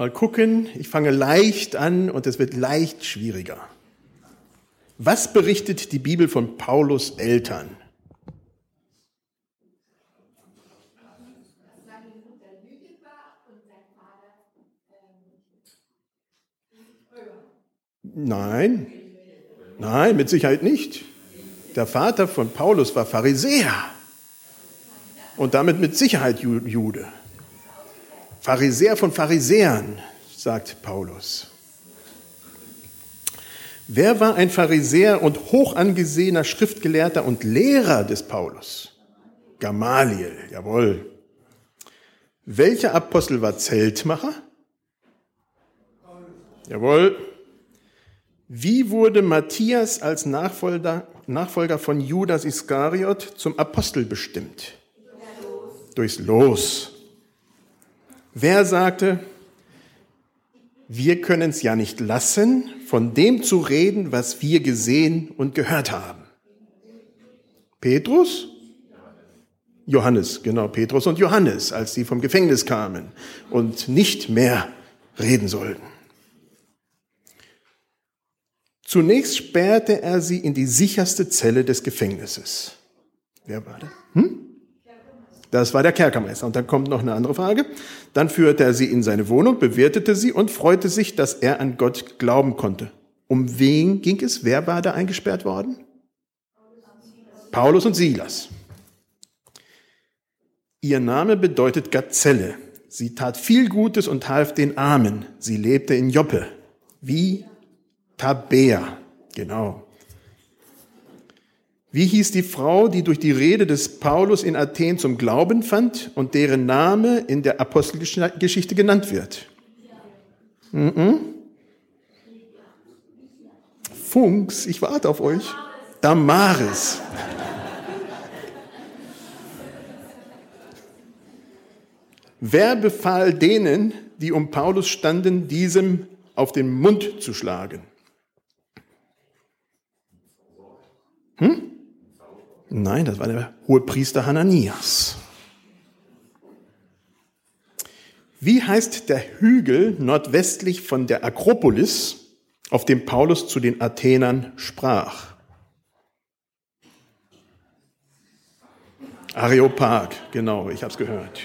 Mal gucken, ich fange leicht an und es wird leicht schwieriger. Was berichtet die Bibel von Paulus Eltern? Nein, nein, mit Sicherheit nicht. Der Vater von Paulus war Pharisäer und damit mit Sicherheit Jude. Pharisäer von Pharisäern, sagt Paulus. Wer war ein Pharisäer und hoch angesehener Schriftgelehrter und Lehrer des Paulus? Gamaliel, jawohl. Welcher Apostel war Zeltmacher? Jawohl. Wie wurde Matthias als Nachfolger, Nachfolger von Judas Iskariot zum Apostel bestimmt? Durchs Los. Wer sagte, wir können es ja nicht lassen, von dem zu reden, was wir gesehen und gehört haben. Petrus? Johannes, genau, Petrus und Johannes, als sie vom Gefängnis kamen und nicht mehr reden sollten. Zunächst sperrte er sie in die sicherste Zelle des Gefängnisses. Wer war das? Hm? Das war der Kerkermeister. Und dann kommt noch eine andere Frage. Dann führte er sie in seine Wohnung, bewirtete sie und freute sich, dass er an Gott glauben konnte. Um wen ging es? Wer war da eingesperrt worden? Paulus und Silas. Ihr Name bedeutet Gazelle. Sie tat viel Gutes und half den Armen. Sie lebte in Joppe. Wie Tabea. Genau. Wie hieß die Frau, die durch die Rede des Paulus in Athen zum Glauben fand und deren Name in der Apostelgeschichte genannt wird? Mhm. Funks, ich warte auf euch. Damaris. Wer befahl denen, die um Paulus standen, diesem auf den Mund zu schlagen? Hm? Nein, das war der Hohepriester Hananias. Wie heißt der Hügel nordwestlich von der Akropolis, auf dem Paulus zu den Athenern sprach? Areopag, genau, ich habe es gehört.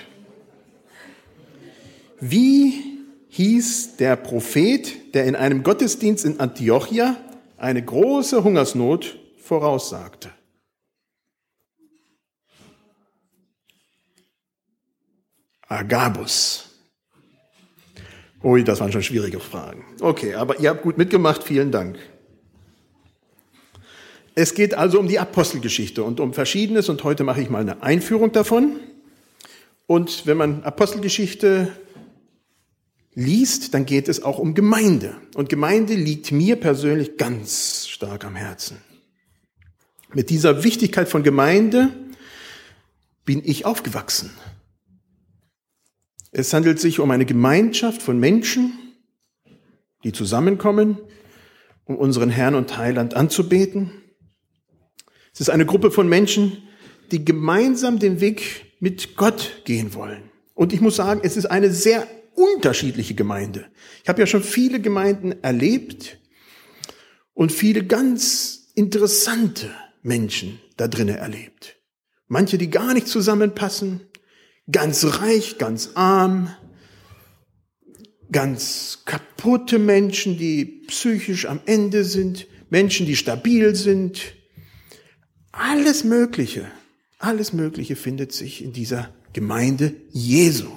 Wie hieß der Prophet, der in einem Gottesdienst in Antiochia eine große Hungersnot voraussagte? Agabus. Ui, das waren schon schwierige Fragen. Okay, aber ihr habt gut mitgemacht, vielen Dank. Es geht also um die Apostelgeschichte und um Verschiedenes und heute mache ich mal eine Einführung davon. Und wenn man Apostelgeschichte liest, dann geht es auch um Gemeinde. Und Gemeinde liegt mir persönlich ganz stark am Herzen. Mit dieser Wichtigkeit von Gemeinde bin ich aufgewachsen. Es handelt sich um eine Gemeinschaft von Menschen, die zusammenkommen, um unseren Herrn und Heiland anzubeten. Es ist eine Gruppe von Menschen, die gemeinsam den Weg mit Gott gehen wollen. Und ich muss sagen, es ist eine sehr unterschiedliche Gemeinde. Ich habe ja schon viele Gemeinden erlebt und viele ganz interessante Menschen da drinnen erlebt. Manche, die gar nicht zusammenpassen, ganz reich, ganz arm, ganz kaputte Menschen, die psychisch am Ende sind, Menschen, die stabil sind. Alles Mögliche, alles Mögliche findet sich in dieser Gemeinde Jesu.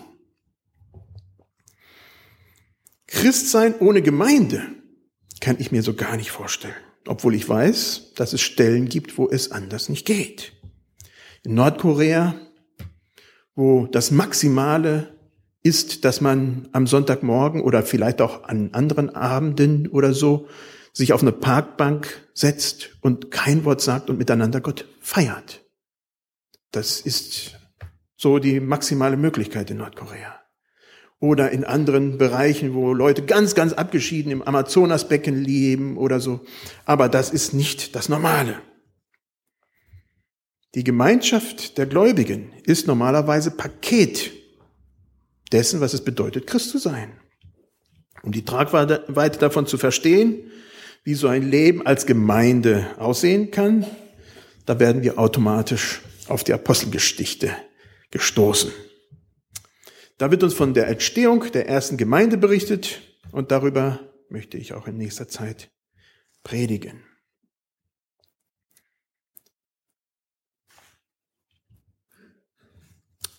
Christsein ohne Gemeinde kann ich mir so gar nicht vorstellen, obwohl ich weiß, dass es Stellen gibt, wo es anders nicht geht. In Nordkorea wo das Maximale ist, dass man am Sonntagmorgen oder vielleicht auch an anderen Abenden oder so sich auf eine Parkbank setzt und kein Wort sagt und miteinander Gott feiert. Das ist so die maximale Möglichkeit in Nordkorea. Oder in anderen Bereichen, wo Leute ganz, ganz abgeschieden im Amazonasbecken leben oder so. Aber das ist nicht das Normale. Die Gemeinschaft der Gläubigen ist normalerweise Paket dessen, was es bedeutet, Christ zu sein. Um die Tragweite davon zu verstehen, wie so ein Leben als Gemeinde aussehen kann, da werden wir automatisch auf die Apostelgeschichte gestoßen. Da wird uns von der Entstehung der ersten Gemeinde berichtet und darüber möchte ich auch in nächster Zeit predigen.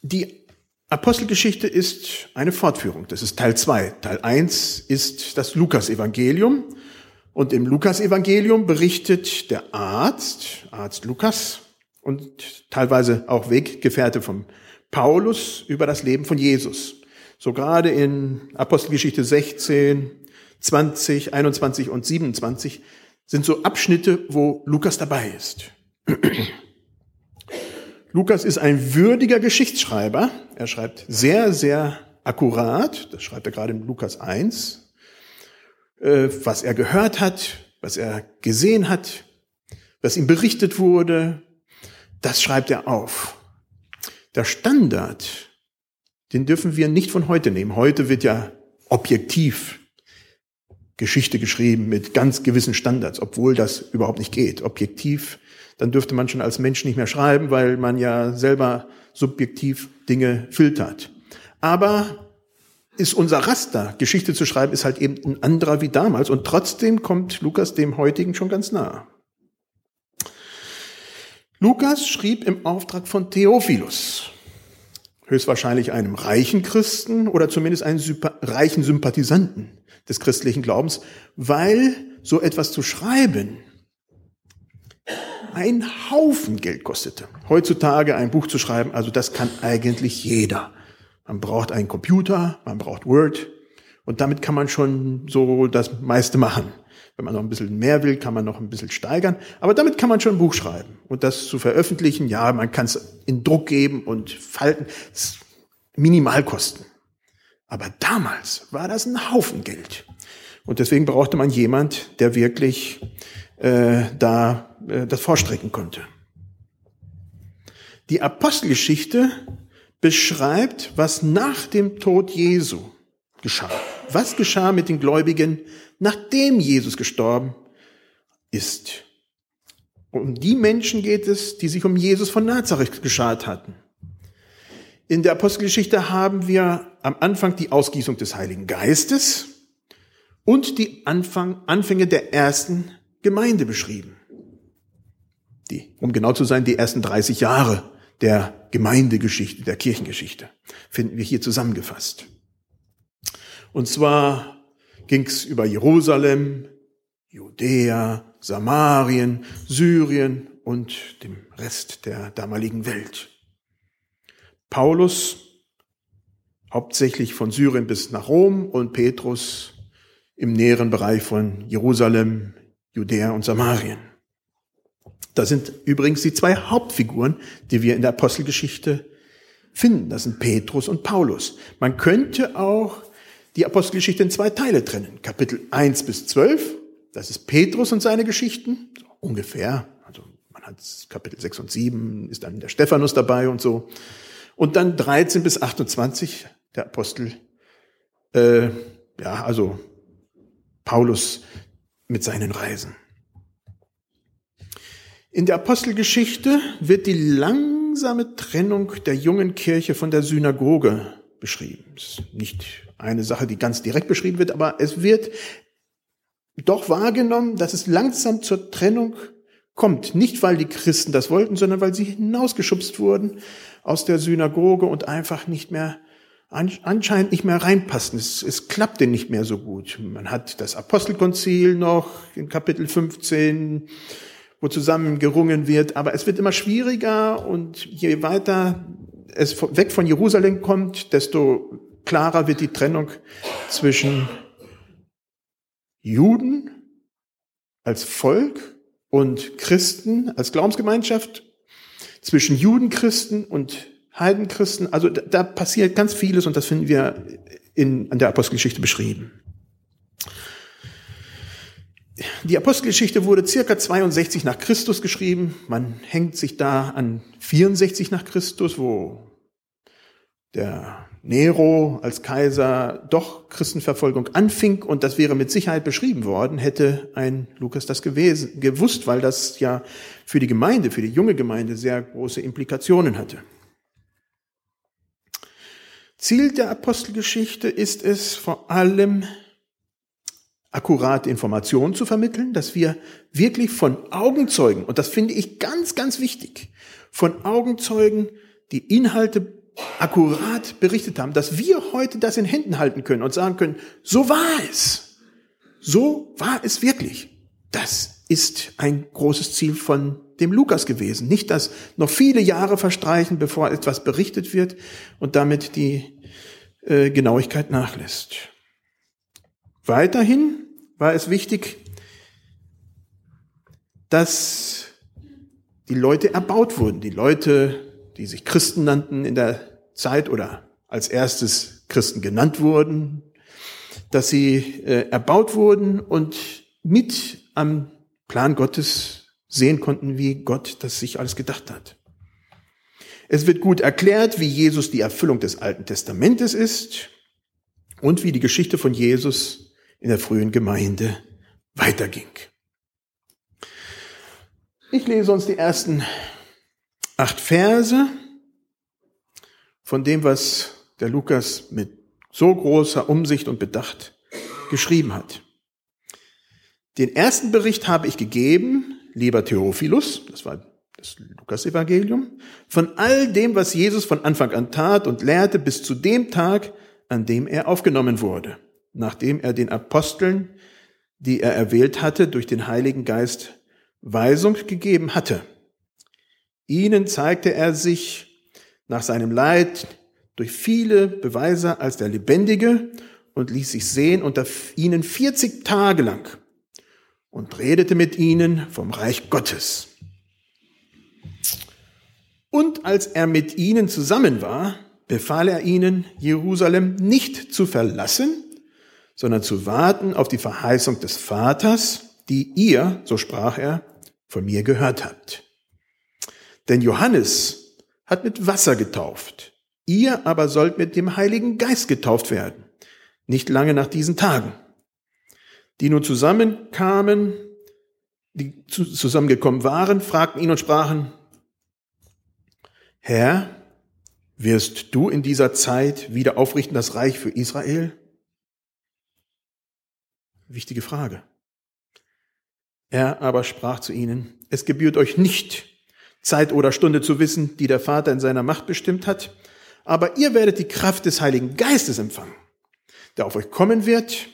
Die Apostelgeschichte ist eine Fortführung. Das ist Teil 2. Teil 1 ist das Lukas-Evangelium. Und im Lukas-Evangelium berichtet der Arzt, Arzt Lukas, und teilweise auch Weggefährte von Paulus über das Leben von Jesus. So gerade in Apostelgeschichte 16, 20, 21 und 27 sind so Abschnitte, wo Lukas dabei ist. Lukas ist ein würdiger Geschichtsschreiber. Er schreibt sehr, sehr akkurat. Das schreibt er gerade in Lukas 1. Äh, was er gehört hat, was er gesehen hat, was ihm berichtet wurde, das schreibt er auf. Der Standard, den dürfen wir nicht von heute nehmen. Heute wird ja objektiv Geschichte geschrieben mit ganz gewissen Standards, obwohl das überhaupt nicht geht. Objektiv, dann dürfte man schon als Mensch nicht mehr schreiben, weil man ja selber subjektiv Dinge filtert. Aber ist unser Raster, Geschichte zu schreiben, ist halt eben ein anderer wie damals. Und trotzdem kommt Lukas dem heutigen schon ganz nah. Lukas schrieb im Auftrag von Theophilus, höchstwahrscheinlich einem reichen Christen oder zumindest einen reichen Sympathisanten des christlichen Glaubens, weil so etwas zu schreiben ein Haufen Geld kostete. Heutzutage ein Buch zu schreiben, also das kann eigentlich jeder. Man braucht einen Computer, man braucht Word und damit kann man schon so das meiste machen. Wenn man noch ein bisschen mehr will, kann man noch ein bisschen steigern. Aber damit kann man schon ein Buch schreiben. Und das zu veröffentlichen, ja, man kann es in Druck geben und falten. Minimalkosten. Aber damals war das ein Haufen Geld. Und deswegen brauchte man jemand, der wirklich äh, da äh, das vorstrecken konnte. Die Apostelgeschichte beschreibt, was nach dem Tod Jesu geschah. Was geschah mit den Gläubigen, nachdem Jesus gestorben ist? Um die Menschen geht es, die sich um Jesus von Nazareth geschart hatten. In der Apostelgeschichte haben wir am Anfang die Ausgießung des Heiligen Geistes und die Anfang, Anfänge der ersten Gemeinde beschrieben. Die, um genau zu sein, die ersten 30 Jahre der Gemeindegeschichte, der Kirchengeschichte, finden wir hier zusammengefasst. Und zwar ging es über Jerusalem, Judäa, Samarien, Syrien und dem Rest der damaligen Welt. Paulus hauptsächlich von Syrien bis nach Rom und Petrus im näheren Bereich von Jerusalem, Judäa und Samarien. Das sind übrigens die zwei Hauptfiguren, die wir in der Apostelgeschichte finden. Das sind Petrus und Paulus. Man könnte auch die Apostelgeschichte in zwei Teile trennen. Kapitel 1 bis 12, das ist Petrus und seine Geschichten, ungefähr. Also man hat Kapitel 6 und 7, ist dann der Stephanus dabei und so. Und dann 13 bis 28, der Apostel, äh, ja, also Paulus mit seinen Reisen. In der Apostelgeschichte wird die langsame Trennung der jungen Kirche von der Synagoge beschrieben. Das ist nicht eine Sache, die ganz direkt beschrieben wird, aber es wird doch wahrgenommen, dass es langsam zur Trennung kommt. Nicht, weil die Christen das wollten, sondern weil sie hinausgeschubst wurden aus der Synagoge und einfach nicht mehr, anscheinend nicht mehr reinpassen. Es, es klappte nicht mehr so gut. Man hat das Apostelkonzil noch in Kapitel 15, wo zusammen gerungen wird, aber es wird immer schwieriger und je weiter es weg von Jerusalem kommt, desto klarer wird die Trennung zwischen Juden als Volk und Christen als Glaubensgemeinschaft, zwischen Judenchristen und Heidenchristen. Also da, da passiert ganz vieles und das finden wir in, in der Apostelgeschichte beschrieben. Die Apostelgeschichte wurde circa 62 nach Christus geschrieben. Man hängt sich da an 64 nach Christus, wo der Nero als Kaiser doch Christenverfolgung anfing und das wäre mit Sicherheit beschrieben worden, hätte ein Lukas das gewesen, gewusst, weil das ja für die Gemeinde, für die junge Gemeinde sehr große Implikationen hatte. Ziel der Apostelgeschichte ist es vor allem, akkurate Informationen zu vermitteln, dass wir wirklich von Augenzeugen, und das finde ich ganz, ganz wichtig, von Augenzeugen die Inhalte akkurat berichtet haben, dass wir heute das in Händen halten können und sagen können, so war es. So war es wirklich. Das ist ein großes Ziel von dem Lukas gewesen. Nicht, dass noch viele Jahre verstreichen, bevor etwas berichtet wird und damit die äh, Genauigkeit nachlässt. Weiterhin war es wichtig, dass die Leute erbaut wurden. Die Leute, die sich Christen nannten in der Zeit oder als erstes Christen genannt wurden, dass sie äh, erbaut wurden und mit am Plan Gottes sehen konnten, wie Gott das sich alles gedacht hat. Es wird gut erklärt, wie Jesus die Erfüllung des Alten Testamentes ist und wie die Geschichte von Jesus in der frühen Gemeinde weiterging. Ich lese uns die ersten acht Verse von dem, was der Lukas mit so großer Umsicht und Bedacht geschrieben hat. Den ersten Bericht habe ich gegeben, lieber Theophilus, das war das Lukas-Evangelium, von all dem, was Jesus von Anfang an tat und lehrte, bis zu dem Tag, an dem er aufgenommen wurde, nachdem er den Aposteln, die er erwählt hatte, durch den Heiligen Geist Weisung gegeben hatte. Ihnen zeigte er sich nach seinem Leid durch viele Beweise als der Lebendige und ließ sich sehen unter ihnen 40 Tage lang und redete mit ihnen vom Reich Gottes. Und als er mit ihnen zusammen war, befahl er ihnen, Jerusalem nicht zu verlassen, sondern zu warten auf die Verheißung des Vaters, die ihr, so sprach er, von mir gehört habt. Denn Johannes hat mit Wasser getauft, ihr aber sollt mit dem Heiligen Geist getauft werden, nicht lange nach diesen Tagen. Die nun zusammenkamen, die zusammengekommen waren, fragten ihn und sprachen, Herr, wirst du in dieser Zeit wieder aufrichten das Reich für Israel? Wichtige Frage. Er aber sprach zu ihnen, es gebührt euch nicht, Zeit oder Stunde zu wissen, die der Vater in seiner Macht bestimmt hat, aber ihr werdet die Kraft des Heiligen Geistes empfangen, der auf euch kommen wird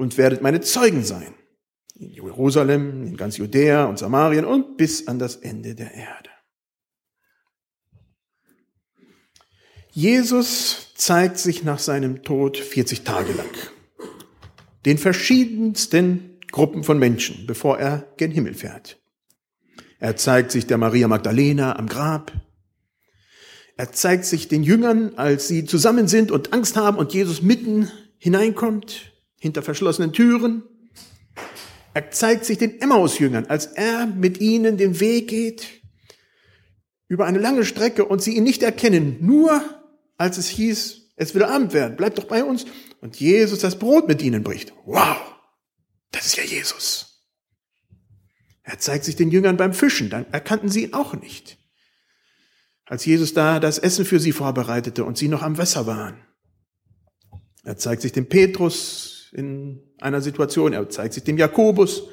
und werdet meine Zeugen sein. In Jerusalem, in ganz Judäa und Samarien und bis an das Ende der Erde. Jesus zeigt sich nach seinem Tod 40 Tage lang den verschiedensten Gruppen von Menschen, bevor er gen Himmel fährt. Er zeigt sich der Maria Magdalena am Grab. Er zeigt sich den Jüngern, als sie zusammen sind und Angst haben und Jesus mitten hineinkommt, hinter verschlossenen Türen. Er zeigt sich den Emmaus-Jüngern, als er mit ihnen den Weg geht, über eine lange Strecke und sie ihn nicht erkennen, nur als es hieß, es will Abend werden, bleibt doch bei uns. Und Jesus das Brot mit ihnen bricht. Wow, das ist ja Jesus. Er zeigt sich den Jüngern beim Fischen, dann erkannten sie ihn auch nicht. Als Jesus da das Essen für sie vorbereitete und sie noch am Wasser waren. Er zeigt sich dem Petrus in einer Situation, er zeigt sich dem Jakobus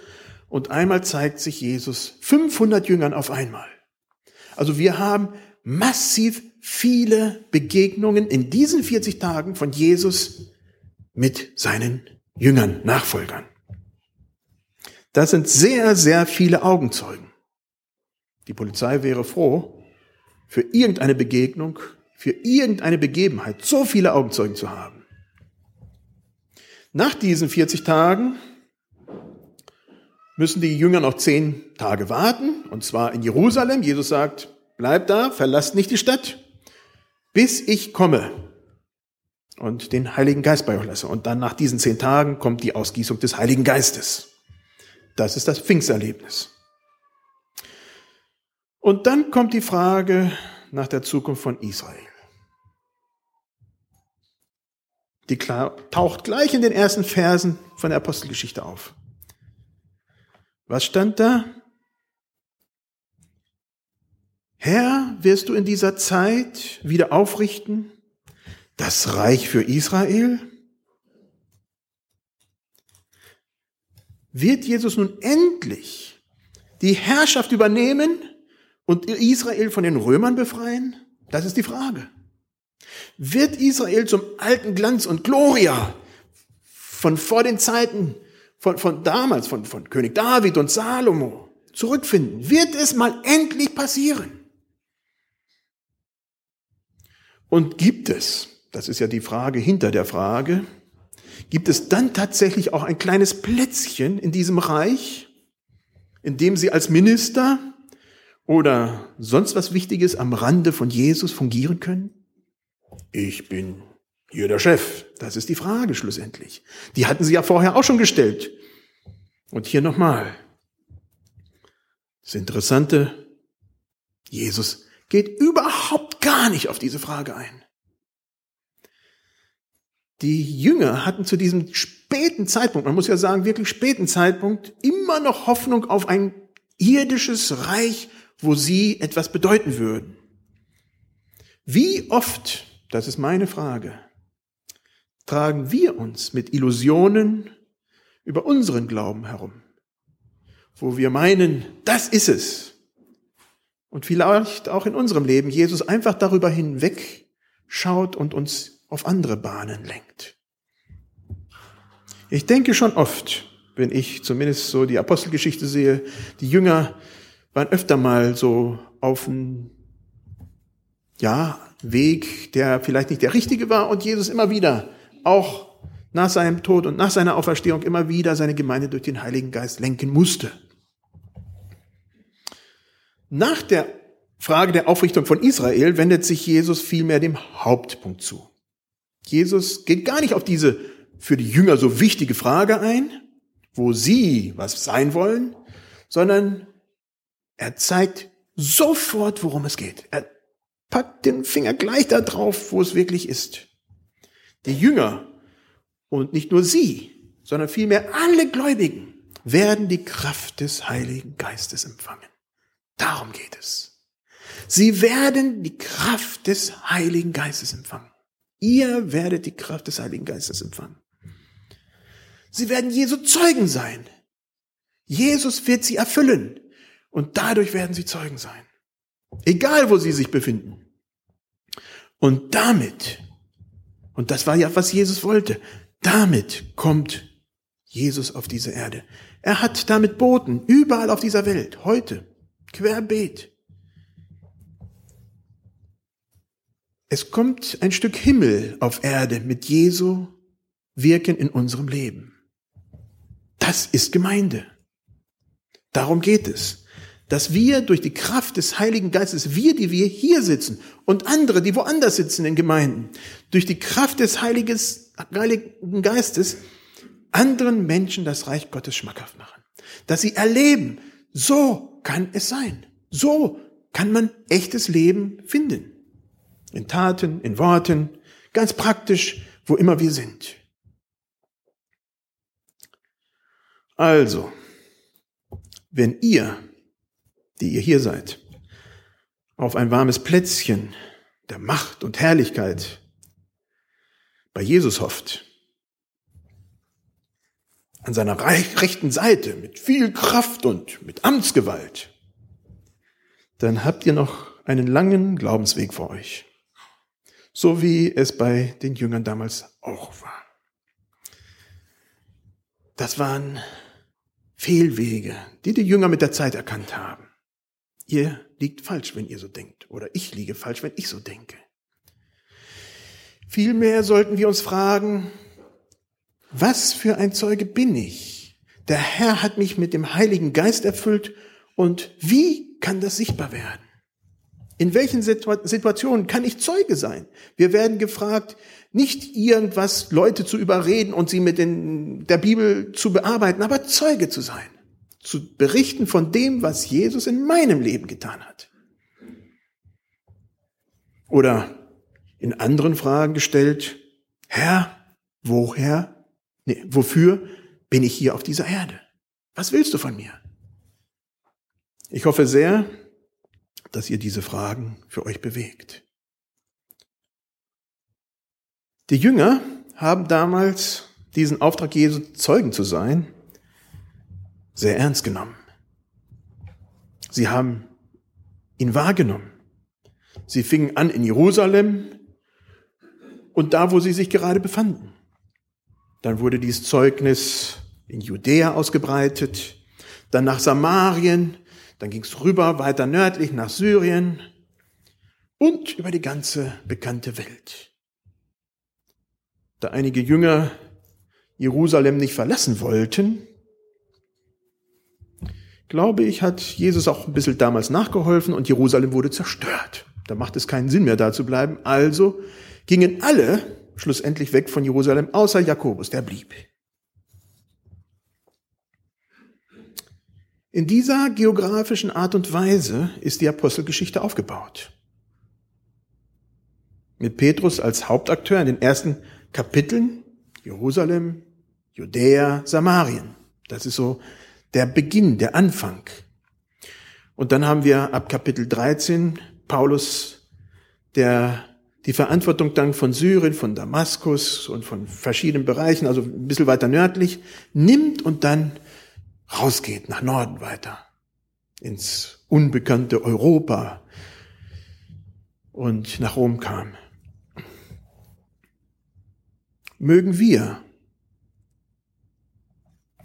und einmal zeigt sich Jesus 500 Jüngern auf einmal. Also wir haben massiv viele Begegnungen in diesen 40 Tagen von Jesus mit seinen Jüngern, Nachfolgern. Das sind sehr, sehr viele Augenzeugen. Die Polizei wäre froh, für irgendeine Begegnung, für irgendeine Begebenheit so viele Augenzeugen zu haben. Nach diesen 40 Tagen müssen die Jünger noch zehn Tage warten, und zwar in Jerusalem. Jesus sagt, bleibt da, verlasst nicht die Stadt, bis ich komme und den Heiligen Geist bei euch lasse. Und dann nach diesen zehn Tagen kommt die Ausgießung des Heiligen Geistes. Das ist das Pfingsterlebnis. Und dann kommt die Frage nach der Zukunft von Israel. Die taucht gleich in den ersten Versen von der Apostelgeschichte auf. Was stand da? Herr, wirst du in dieser Zeit wieder aufrichten das Reich für Israel? Wird Jesus nun endlich die Herrschaft übernehmen und Israel von den Römern befreien? Das ist die Frage. Wird Israel zum alten Glanz und Gloria von vor den Zeiten, von, von damals, von, von König David und Salomo zurückfinden? Wird es mal endlich passieren? Und gibt es, das ist ja die Frage hinter der Frage, gibt es dann tatsächlich auch ein kleines Plätzchen in diesem Reich, in dem Sie als Minister oder sonst was Wichtiges am Rande von Jesus fungieren können? Ich bin hier der Chef. Das ist die Frage schlussendlich. Die hatten Sie ja vorher auch schon gestellt. Und hier nochmal. Das Interessante, Jesus geht überhaupt gar nicht auf diese Frage ein. Die Jünger hatten zu diesem späten Zeitpunkt, man muss ja sagen, wirklich späten Zeitpunkt, immer noch Hoffnung auf ein irdisches Reich, wo sie etwas bedeuten würden. Wie oft, das ist meine Frage, tragen wir uns mit Illusionen über unseren Glauben herum, wo wir meinen, das ist es, und vielleicht auch in unserem Leben Jesus einfach darüber hinweg schaut und uns auf andere Bahnen lenkt. Ich denke schon oft, wenn ich zumindest so die Apostelgeschichte sehe, die Jünger waren öfter mal so auf einem ja, Weg, der vielleicht nicht der richtige war und Jesus immer wieder, auch nach seinem Tod und nach seiner Auferstehung, immer wieder seine Gemeinde durch den Heiligen Geist lenken musste. Nach der Frage der Aufrichtung von Israel wendet sich Jesus vielmehr dem Hauptpunkt zu. Jesus geht gar nicht auf diese für die Jünger so wichtige Frage ein, wo sie was sein wollen, sondern er zeigt sofort, worum es geht. Er packt den Finger gleich da drauf, wo es wirklich ist. Die Jünger und nicht nur sie, sondern vielmehr alle Gläubigen werden die Kraft des Heiligen Geistes empfangen. Darum geht es. Sie werden die Kraft des Heiligen Geistes empfangen. Ihr werdet die Kraft des Heiligen Geistes empfangen. Sie werden Jesu Zeugen sein. Jesus wird sie erfüllen. Und dadurch werden sie Zeugen sein. Egal, wo sie sich befinden. Und damit, und das war ja, was Jesus wollte, damit kommt Jesus auf diese Erde. Er hat damit Boten überall auf dieser Welt, heute, Querbeet. Es kommt ein Stück Himmel auf Erde mit Jesu Wirken in unserem Leben. Das ist Gemeinde. Darum geht es, dass wir durch die Kraft des Heiligen Geistes, wir, die wir hier sitzen und andere, die woanders sitzen in Gemeinden, durch die Kraft des Heiligen Geistes anderen Menschen das Reich Gottes schmackhaft machen. Dass sie erleben, so kann es sein. So kann man echtes Leben finden. In Taten, in Worten, ganz praktisch, wo immer wir sind. Also, wenn ihr, die ihr hier seid, auf ein warmes Plätzchen der Macht und Herrlichkeit bei Jesus hofft, an seiner rechten Seite mit viel Kraft und mit Amtsgewalt, dann habt ihr noch einen langen Glaubensweg vor euch. So wie es bei den Jüngern damals auch war. Das waren Fehlwege, die die Jünger mit der Zeit erkannt haben. Ihr liegt falsch, wenn ihr so denkt. Oder ich liege falsch, wenn ich so denke. Vielmehr sollten wir uns fragen, was für ein Zeuge bin ich? Der Herr hat mich mit dem Heiligen Geist erfüllt und wie kann das sichtbar werden? In welchen Situationen kann ich Zeuge sein? Wir werden gefragt, nicht irgendwas Leute zu überreden und sie mit den, der Bibel zu bearbeiten, aber Zeuge zu sein. Zu berichten von dem, was Jesus in meinem Leben getan hat. Oder in anderen Fragen gestellt, Herr, woher, nee, wofür bin ich hier auf dieser Erde? Was willst du von mir? Ich hoffe sehr, dass ihr diese Fragen für euch bewegt. Die Jünger haben damals diesen Auftrag Jesu Zeugen zu sein sehr ernst genommen. Sie haben ihn wahrgenommen. Sie fingen an in Jerusalem und da, wo sie sich gerade befanden. Dann wurde dieses Zeugnis in Judäa ausgebreitet, dann nach Samarien, dann ging es rüber weiter nördlich nach Syrien und über die ganze bekannte Welt. Da einige Jünger Jerusalem nicht verlassen wollten, glaube ich, hat Jesus auch ein bisschen damals nachgeholfen und Jerusalem wurde zerstört. Da macht es keinen Sinn mehr, da zu bleiben. Also gingen alle schlussendlich weg von Jerusalem, außer Jakobus, der blieb. In dieser geografischen Art und Weise ist die Apostelgeschichte aufgebaut. Mit Petrus als Hauptakteur in den ersten Kapiteln Jerusalem, Judäa, Samarien. Das ist so der Beginn, der Anfang. Und dann haben wir ab Kapitel 13 Paulus, der die Verantwortung dann von Syrien, von Damaskus und von verschiedenen Bereichen, also ein bisschen weiter nördlich, nimmt und dann rausgeht, nach Norden weiter, ins unbekannte Europa und nach Rom kam. Mögen wir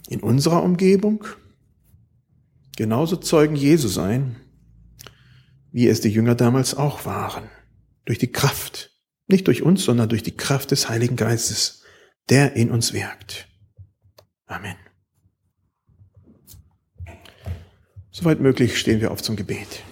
in unserer Umgebung genauso Zeugen Jesu sein, wie es die Jünger damals auch waren. Durch die Kraft, nicht durch uns, sondern durch die Kraft des Heiligen Geistes, der in uns wirkt. Amen. Soweit möglich stehen wir auf zum Gebet.